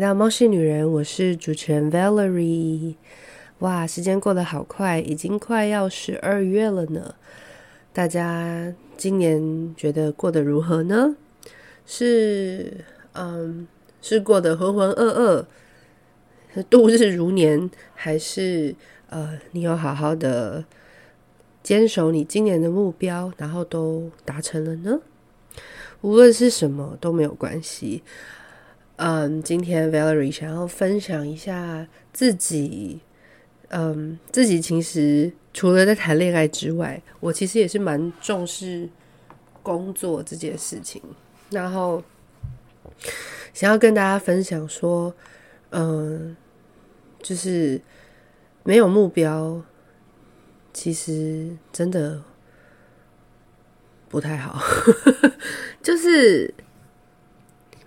到猫系女人，我是主持人 Valerie。哇，时间过得好快，已经快要十二月了呢。大家今年觉得过得如何呢？是嗯，是过得浑浑噩噩、度日如年，还是呃，你有好好的坚守你今年的目标，然后都达成了呢？无论是什么都没有关系。嗯，今天 Valerie 想要分享一下自己，嗯，自己其实除了在谈恋爱之外，我其实也是蛮重视工作这件事情。然后想要跟大家分享说，嗯，就是没有目标，其实真的不太好，就是。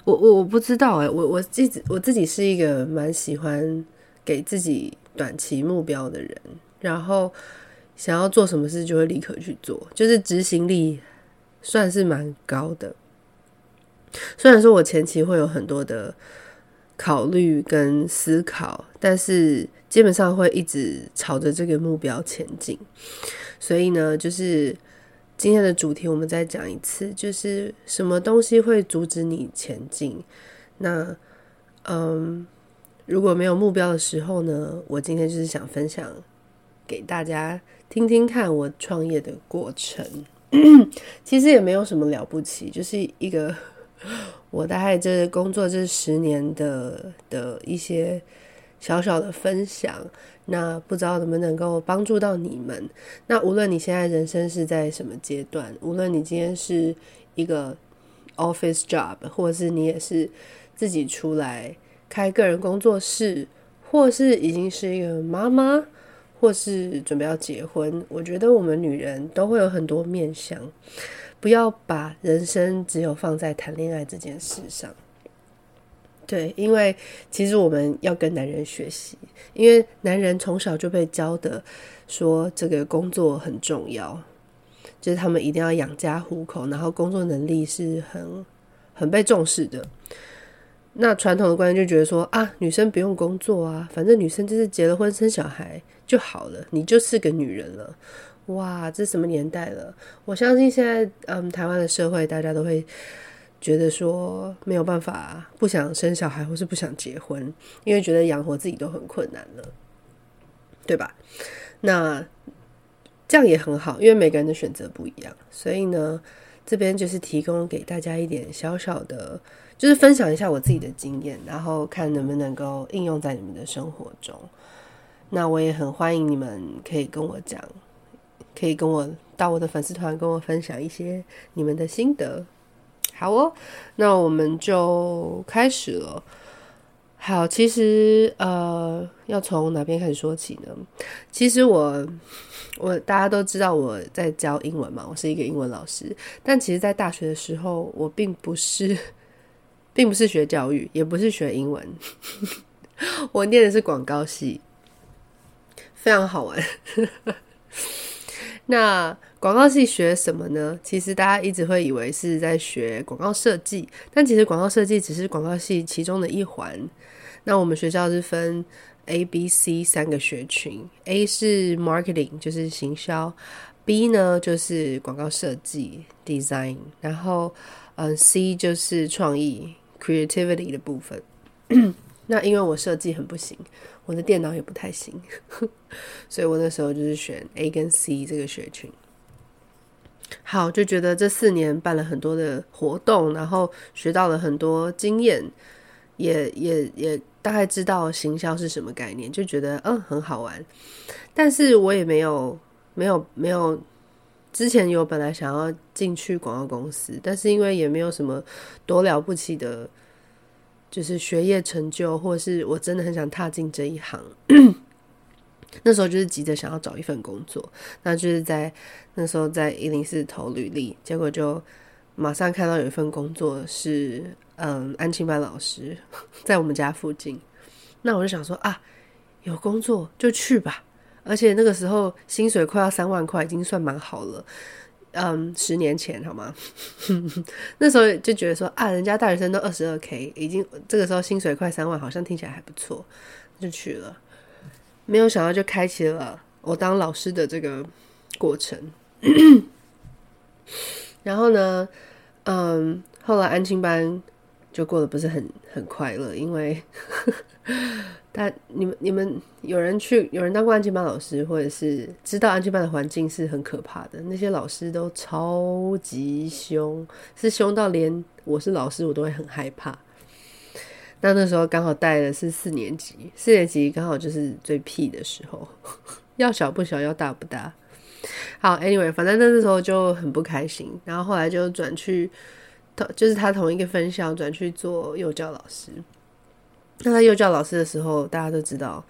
我我我不知道哎，我我自己我自己是一个蛮喜欢给自己短期目标的人，然后想要做什么事就会立刻去做，就是执行力算是蛮高的。虽然说我前期会有很多的考虑跟思考，但是基本上会一直朝着这个目标前进。所以呢，就是。今天的主题我们再讲一次，就是什么东西会阻止你前进？那，嗯，如果没有目标的时候呢？我今天就是想分享给大家听听看我创业的过程。其实也没有什么了不起，就是一个 我大概这工作这十年的的一些小小的分享。那不知道能不能够帮助到你们？那无论你现在人生是在什么阶段，无论你今天是一个 office job，或者是你也是自己出来开个人工作室，或是已经是一个妈妈，或是准备要结婚，我觉得我们女人都会有很多面向，不要把人生只有放在谈恋爱这件事上。对，因为其实我们要跟男人学习，因为男人从小就被教的说这个工作很重要，就是他们一定要养家糊口，然后工作能力是很很被重视的。那传统的观念就觉得说啊，女生不用工作啊，反正女生就是结了婚生小孩就好了，你就是个女人了。哇，这什么年代了？我相信现在嗯，台湾的社会大家都会。觉得说没有办法，不想生小孩或是不想结婚，因为觉得养活自己都很困难了，对吧？那这样也很好，因为每个人的选择不一样，所以呢，这边就是提供给大家一点小小的，就是分享一下我自己的经验，然后看能不能够应用在你们的生活中。那我也很欢迎你们可以跟我讲，可以跟我到我的粉丝团跟我分享一些你们的心得。好哦，那我们就开始了。好，其实呃，要从哪边开始说起呢？其实我我大家都知道我在教英文嘛，我是一个英文老师。但其实，在大学的时候，我并不是，并不是学教育，也不是学英文，我念的是广告系，非常好玩。那广告系学什么呢？其实大家一直会以为是在学广告设计，但其实广告设计只是广告系其中的一环。那我们学校是分 A、B、C 三个学群，A 是 Marketing，就是行销；B 呢就是广告设计 Design，然后嗯 C 就是创意 Creativity 的部分。那因为我设计很不行。我的电脑也不太行，所以我那时候就是选 A 跟 C 这个学群。好，就觉得这四年办了很多的活动，然后学到了很多经验，也也也大概知道行销是什么概念，就觉得嗯很好玩。但是我也没有没有没有之前有本来想要进去广告公司，但是因为也没有什么多了不起的。就是学业成就，或是我真的很想踏进这一行。那时候就是急着想要找一份工作，那就是在那时候在104投履历，结果就马上看到有一份工作是嗯安亲班老师，在我们家附近。那我就想说啊，有工作就去吧，而且那个时候薪水快要三万块，已经算蛮好了。嗯，十年前好吗？那时候就觉得说啊，人家大学生都二十二 k，已经这个时候薪水快三万，好像听起来还不错，就去了。没有想到就开启了我当老师的这个过程。然后呢，嗯，后来安亲班就过得不是很很快乐，因为。但你们你们有人去有人当过安亲班老师，或者是知道安亲班的环境是很可怕的。那些老师都超级凶，是凶到连我是老师我都会很害怕。那那时候刚好带的是四年级，四年级刚好就是最屁的时候，要小不小，要大不大。好，anyway，反正那时候就很不开心。然后后来就转去，就是他同一个分校转去做幼教老师。那他幼教老师的时候，大家都知道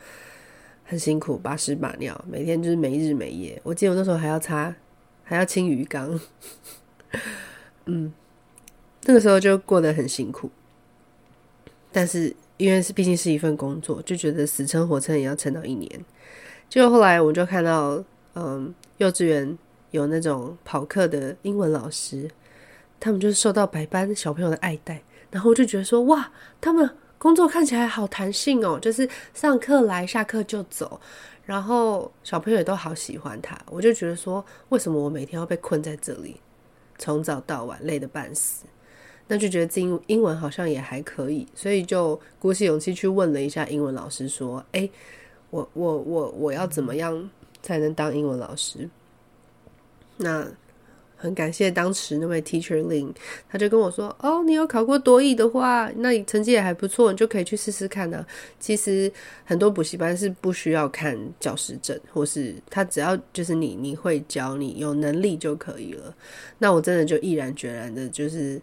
很辛苦，把屎把尿，每天就是没日没夜。我记得我那时候还要擦，还要清鱼缸，嗯，那个时候就过得很辛苦。但是因为是毕竟是一份工作，就觉得死撑活撑也要撑到一年。结果后来我就看到，嗯，幼稚园有那种跑课的英文老师，他们就是受到百般小朋友的爱戴，然后我就觉得说，哇，他们。工作看起来好弹性哦，就是上课来，下课就走，然后小朋友也都好喜欢他。我就觉得说，为什么我每天要被困在这里，从早到晚累得半死？那就觉得英英文好像也还可以，所以就鼓起勇气去问了一下英文老师，说：“诶，我我我我要怎么样才能当英文老师？”那。很感谢当时那位 Teacher Lin，他就跟我说：“哦，你有考过多益的话，那你成绩也还不错，你就可以去试试看呢。其实很多补习班是不需要看教师证，或是他只要就是你你会教，你有能力就可以了。那我真的就毅然决然的，就是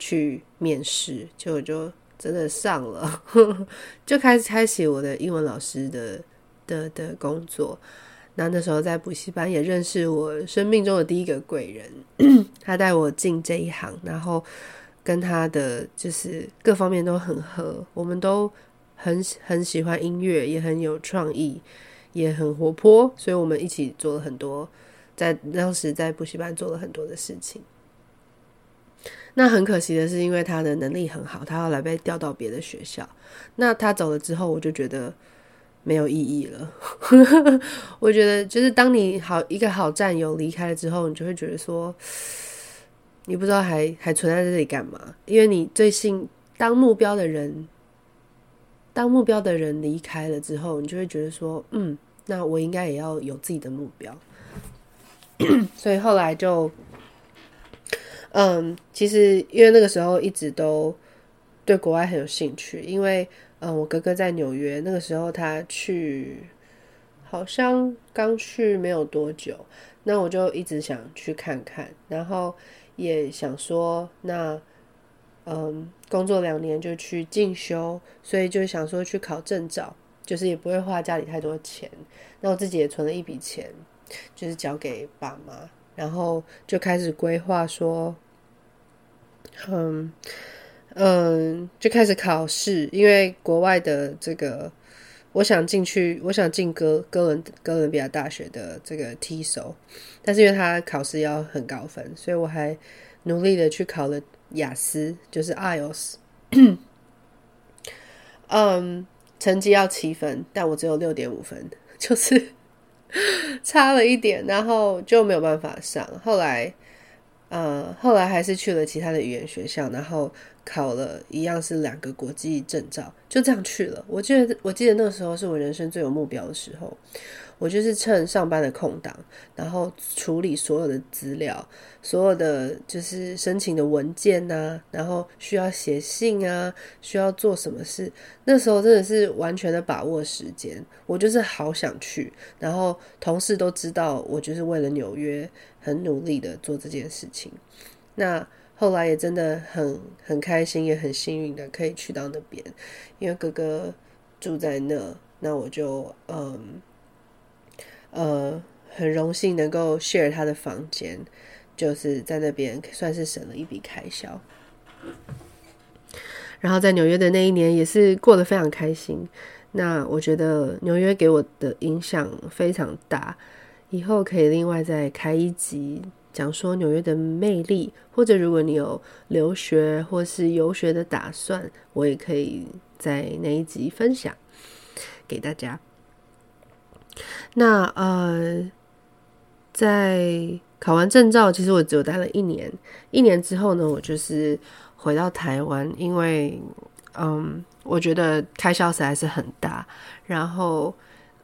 去面试，结果就真的上了，就开始开启我的英文老师的的的工作。”那那时候在补习班也认识我生命中的第一个贵人，他带我进这一行，然后跟他的就是各方面都很合，我们都很很喜欢音乐，也很有创意，也很活泼，所以我们一起做了很多，在当时在补习班做了很多的事情。那很可惜的是，因为他的能力很好，他后来被调到别的学校。那他走了之后，我就觉得。没有意义了，我觉得就是当你好一个好战友离开了之后，你就会觉得说，你不知道还还存在这里干嘛？因为你最信当目标的人，当目标的人离开了之后，你就会觉得说，嗯，那我应该也要有自己的目标。所以后来就，嗯，其实因为那个时候一直都对国外很有兴趣，因为。嗯，我哥哥在纽约，那个时候他去，好像刚去没有多久，那我就一直想去看看，然后也想说，那嗯，工作两年就去进修，所以就想说去考证照，就是也不会花家里太多钱，那我自己也存了一笔钱，就是交给爸妈，然后就开始规划说，嗯。嗯，就开始考试，因为国外的这个，我想进去，我想进哥哥伦哥伦比亚大学的这个 TESOL，但是因为他考试要很高分，所以我还努力的去考了雅思，就是 IELTS。嗯，成绩要七分，但我只有六点五分，就是 差了一点，然后就没有办法上。后来，呃，后来还是去了其他的语言学校，然后。考了一样是两个国际证照，就这样去了。我记得，我记得那个时候是我人生最有目标的时候。我就是趁上班的空档，然后处理所有的资料，所有的就是申请的文件、啊，然后需要写信啊，需要做什么事。那时候真的是完全的把握时间。我就是好想去，然后同事都知道我就是为了纽约很努力的做这件事情。那。后来也真的很很开心，也很幸运的可以去到那边，因为哥哥住在那，那我就嗯呃很荣幸能够 share 他的房间，就是在那边算是省了一笔开销。然后在纽约的那一年也是过得非常开心。那我觉得纽约给我的影响非常大，以后可以另外再开一集。讲说纽约的魅力，或者如果你有留学或是游学的打算，我也可以在那一集分享给大家。那呃，在考完证照，其实我只有待了一年。一年之后呢，我就是回到台湾，因为嗯，我觉得开销实在是很大。然后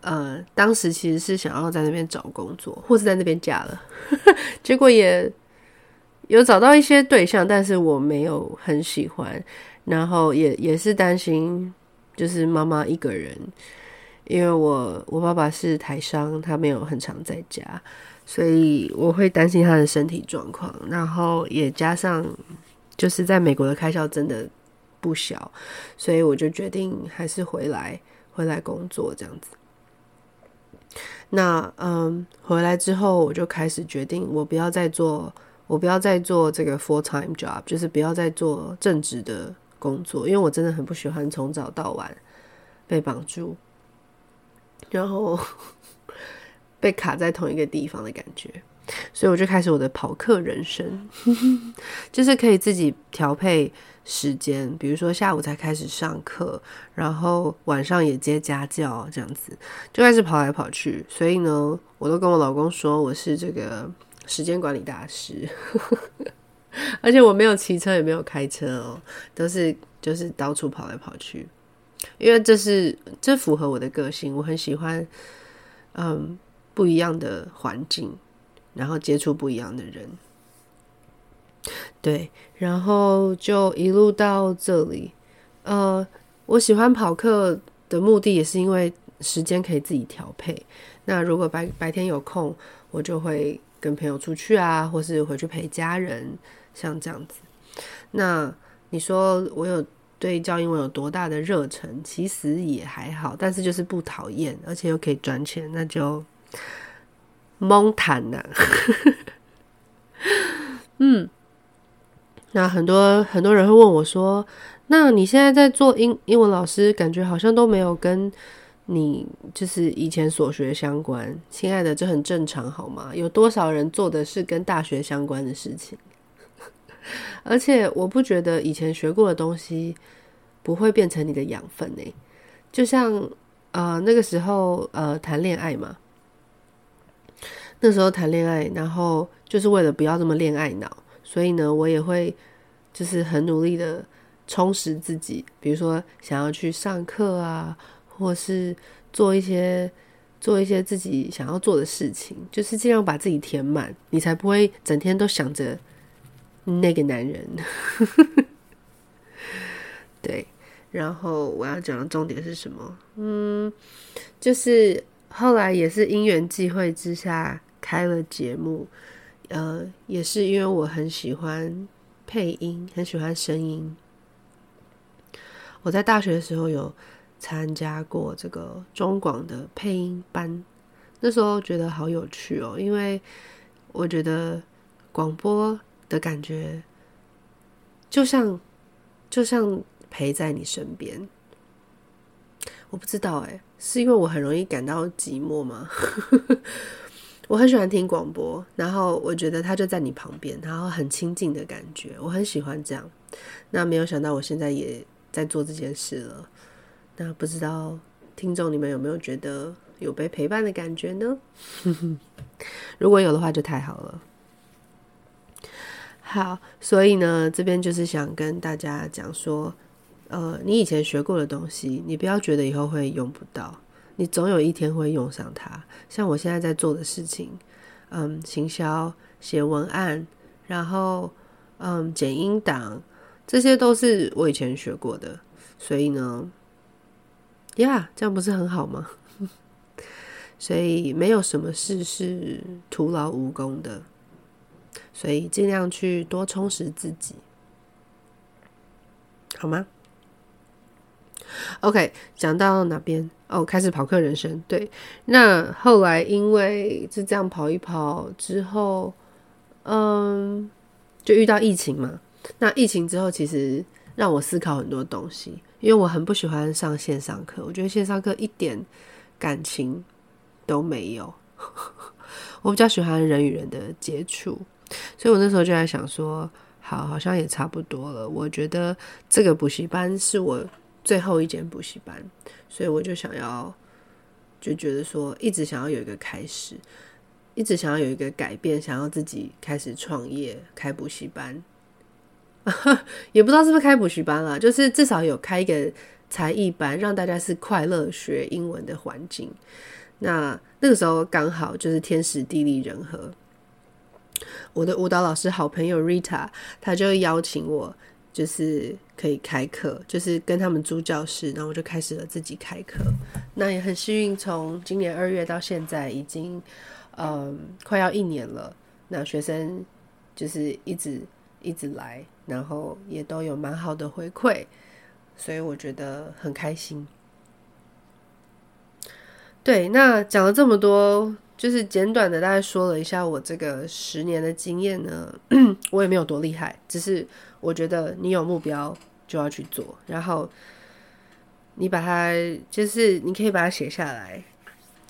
呃，当时其实是想要在那边找工作，或是在那边嫁了，结果也有找到一些对象，但是我没有很喜欢。然后也也是担心，就是妈妈一个人。因为我我爸爸是台商，他没有很常在家，所以我会担心他的身体状况。然后也加上就是在美国的开销真的不小，所以我就决定还是回来回来工作这样子。那嗯，回来之后我就开始决定，我不要再做，我不要再做这个 full time job，就是不要再做正职的工作，因为我真的很不喜欢从早到晚被绑住。然后 被卡在同一个地方的感觉，所以我就开始我的跑客人生，就是可以自己调配时间，比如说下午才开始上课，然后晚上也接家教，这样子就开始跑来跑去。所以呢，我都跟我老公说我是这个时间管理大师，而且我没有骑车，也没有开车哦，都是就是到处跑来跑去。因为这是这符合我的个性，我很喜欢，嗯，不一样的环境，然后接触不一样的人，对，然后就一路到这里。呃，我喜欢跑课的目的也是因为时间可以自己调配。那如果白白天有空，我就会跟朋友出去啊，或是回去陪家人，像这样子。那你说我有？对教英文有多大的热忱？其实也还好，但是就是不讨厌，而且又可以赚钱，那就蒙谈呐。嗯，那很多很多人会问我说：“那你现在在做英英文老师，感觉好像都没有跟你就是以前所学相关。”亲爱的，这很正常好吗？有多少人做的是跟大学相关的事情？而且我不觉得以前学过的东西不会变成你的养分呢。就像呃那个时候呃谈恋爱嘛，那时候谈恋爱，然后就是为了不要这么恋爱脑，所以呢我也会就是很努力的充实自己，比如说想要去上课啊，或是做一些做一些自己想要做的事情，就是尽量把自己填满，你才不会整天都想着。那个男人，对，然后我要讲的重点是什么？嗯，就是后来也是因缘际会之下开了节目，呃，也是因为我很喜欢配音，很喜欢声音。我在大学的时候有参加过这个中广的配音班，那时候觉得好有趣哦，因为我觉得广播。的感觉，就像就像陪在你身边。我不知道哎，是因为我很容易感到寂寞吗？我很喜欢听广播，然后我觉得他就在你旁边，然后很亲近的感觉，我很喜欢这样。那没有想到我现在也在做这件事了。那不知道听众你们有没有觉得有被陪伴的感觉呢？如果有的话，就太好了。好，所以呢，这边就是想跟大家讲说，呃，你以前学过的东西，你不要觉得以后会用不到，你总有一天会用上它。像我现在在做的事情，嗯，行销、写文案，然后嗯，剪音档，这些都是我以前学过的。所以呢，呀，这样不是很好吗？所以没有什么事是徒劳无功的。所以尽量去多充实自己，好吗？OK，讲到哪边？哦，开始跑课人生。对，那后来因为就这样跑一跑之后，嗯，就遇到疫情嘛。那疫情之后，其实让我思考很多东西，因为我很不喜欢上线上课，我觉得线上课一点感情都没有。我比较喜欢人与人的接触。所以我那时候就在想说，好，好像也差不多了。我觉得这个补习班是我最后一间补习班，所以我就想要，就觉得说，一直想要有一个开始，一直想要有一个改变，想要自己开始创业，开补习班，也不知道是不是开补习班了，就是至少有开一个才艺班，让大家是快乐学英文的环境。那那个时候刚好就是天时地利人和，我的舞蹈老师好朋友 Rita，他就邀请我，就是可以开课，就是跟他们租教室，然后我就开始了自己开课。那也很幸运，从今年二月到现在已经嗯快要一年了。那学生就是一直一直来，然后也都有蛮好的回馈，所以我觉得很开心。对，那讲了这么多，就是简短的大概说了一下我这个十年的经验呢。我也没有多厉害，只是我觉得你有目标就要去做，然后你把它，就是你可以把它写下来。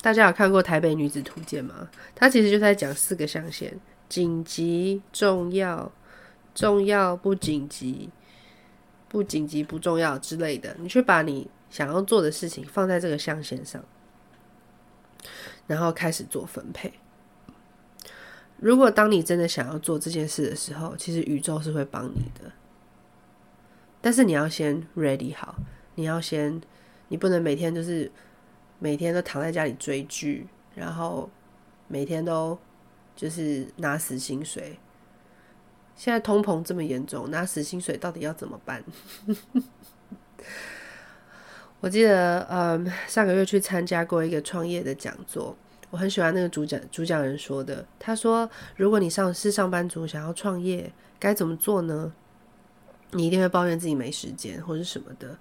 大家有看过《台北女子图鉴》吗？它其实就在讲四个象限：紧急、重要、重要不紧急、不紧急不重要之类的。你去把你想要做的事情放在这个象限上。然后开始做分配。如果当你真的想要做这件事的时候，其实宇宙是会帮你的。但是你要先 ready 好，你要先，你不能每天就是每天都躺在家里追剧，然后每天都就是拿死薪水。现在通膨这么严重，拿死薪水到底要怎么办？我记得，嗯，上个月去参加过一个创业的讲座，我很喜欢那个主讲主讲人说的。他说，如果你上是上班族，想要创业，该怎么做呢？你一定会抱怨自己没时间或者什么的，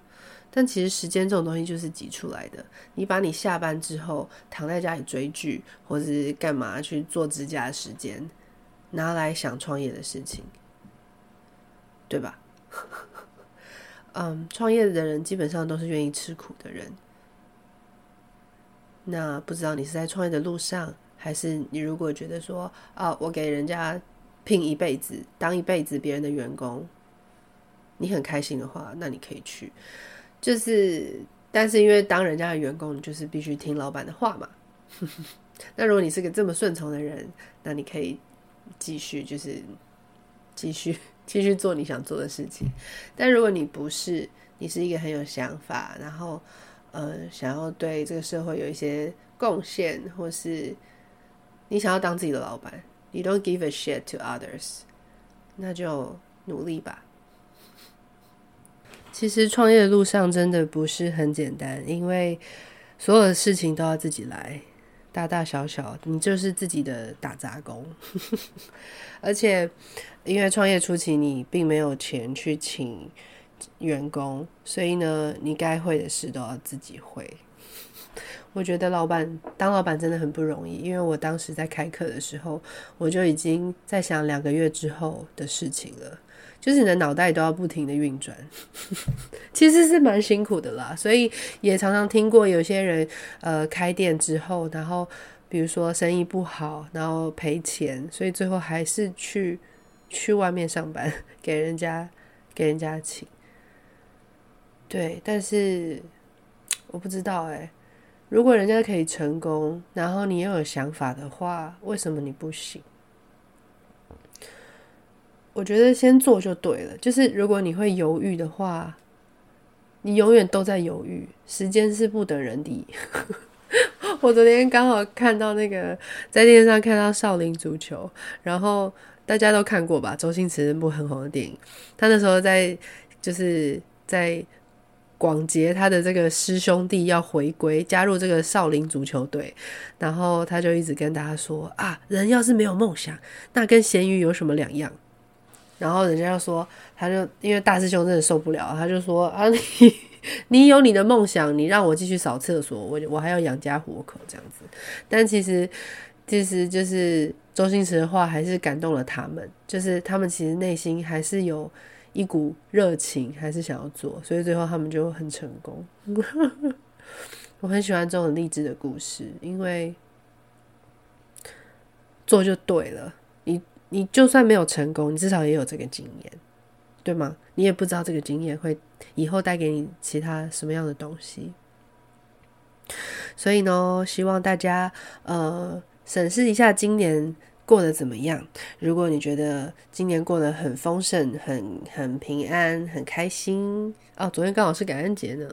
但其实时间这种东西就是挤出来的。你把你下班之后躺在家里追剧或是干嘛去做指甲的时间，拿来想创业的事情，对吧？嗯，创业的人基本上都是愿意吃苦的人。那不知道你是在创业的路上，还是你如果觉得说啊，我给人家聘一辈子，当一辈子别人的员工，你很开心的话，那你可以去。就是，但是因为当人家的员工，你就是必须听老板的话嘛。那如果你是个这么顺从的人，那你可以继续，就是继续。继续做你想做的事情，但如果你不是，你是一个很有想法，然后呃，想要对这个社会有一些贡献，或是你想要当自己的老板，你 don't give a shit to others，那就努力吧。其实创业的路上真的不是很简单，因为所有的事情都要自己来，大大小小，你就是自己的打杂工，而且。因为创业初期你并没有钱去请员工，所以呢，你该会的事都要自己会。我觉得老板当老板真的很不容易，因为我当时在开课的时候，我就已经在想两个月之后的事情了，就是你的脑袋都要不停的运转，其实是蛮辛苦的啦。所以也常常听过有些人呃开店之后，然后比如说生意不好，然后赔钱，所以最后还是去。去外面上班，给人家给人家请，对，但是我不知道哎，如果人家可以成功，然后你又有想法的话，为什么你不行？我觉得先做就对了。就是如果你会犹豫的话，你永远都在犹豫，时间是不等人的。我昨天刚好看到那个在电视上看到少林足球，然后。大家都看过吧？周星驰那部很红的电影，他那时候在就是在广结他的这个师兄弟要回归加入这个少林足球队，然后他就一直跟大家说啊，人要是没有梦想，那跟咸鱼有什么两样？然后人家就说，他就因为大师兄真的受不了，他就说啊，你 你有你的梦想，你让我继续扫厕所，我我还要养家活口这样子。但其实其实就是。周星驰的话还是感动了他们，就是他们其实内心还是有一股热情，还是想要做，所以最后他们就很成功。我很喜欢这种励志的故事，因为做就对了。你就算没有成功，你至少也有这个经验，对吗？你也不知道这个经验会以后带给你其他什么样的东西。所以呢，希望大家呃审视一下今年过得怎么样。如果你觉得今年过得很丰盛、很很平安、很开心哦，昨天刚好是感恩节呢，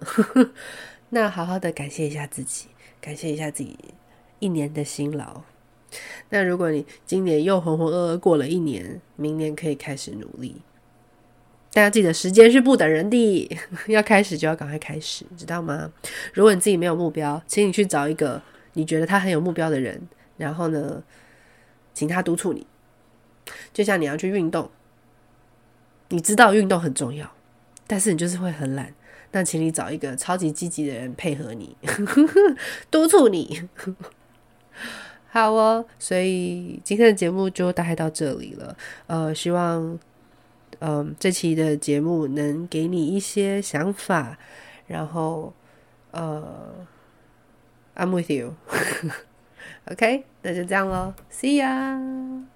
那好好的感谢一下自己，感谢一下自己一年的辛劳。那如果你今年又浑浑噩噩过了一年，明年可以开始努力。大家记得时间是不等人的，要开始就要赶快开始，知道吗？如果你自己没有目标，请你去找一个你觉得他很有目标的人，然后呢，请他督促你。就像你要去运动，你知道运动很重要，但是你就是会很懒，那请你找一个超级积极的人配合你，督促你。好哦，所以今天的节目就大概到这里了。呃，希望。嗯，这期的节目能给你一些想法，然后呃，I'm with you，OK，okay? 那就这样喽，See ya。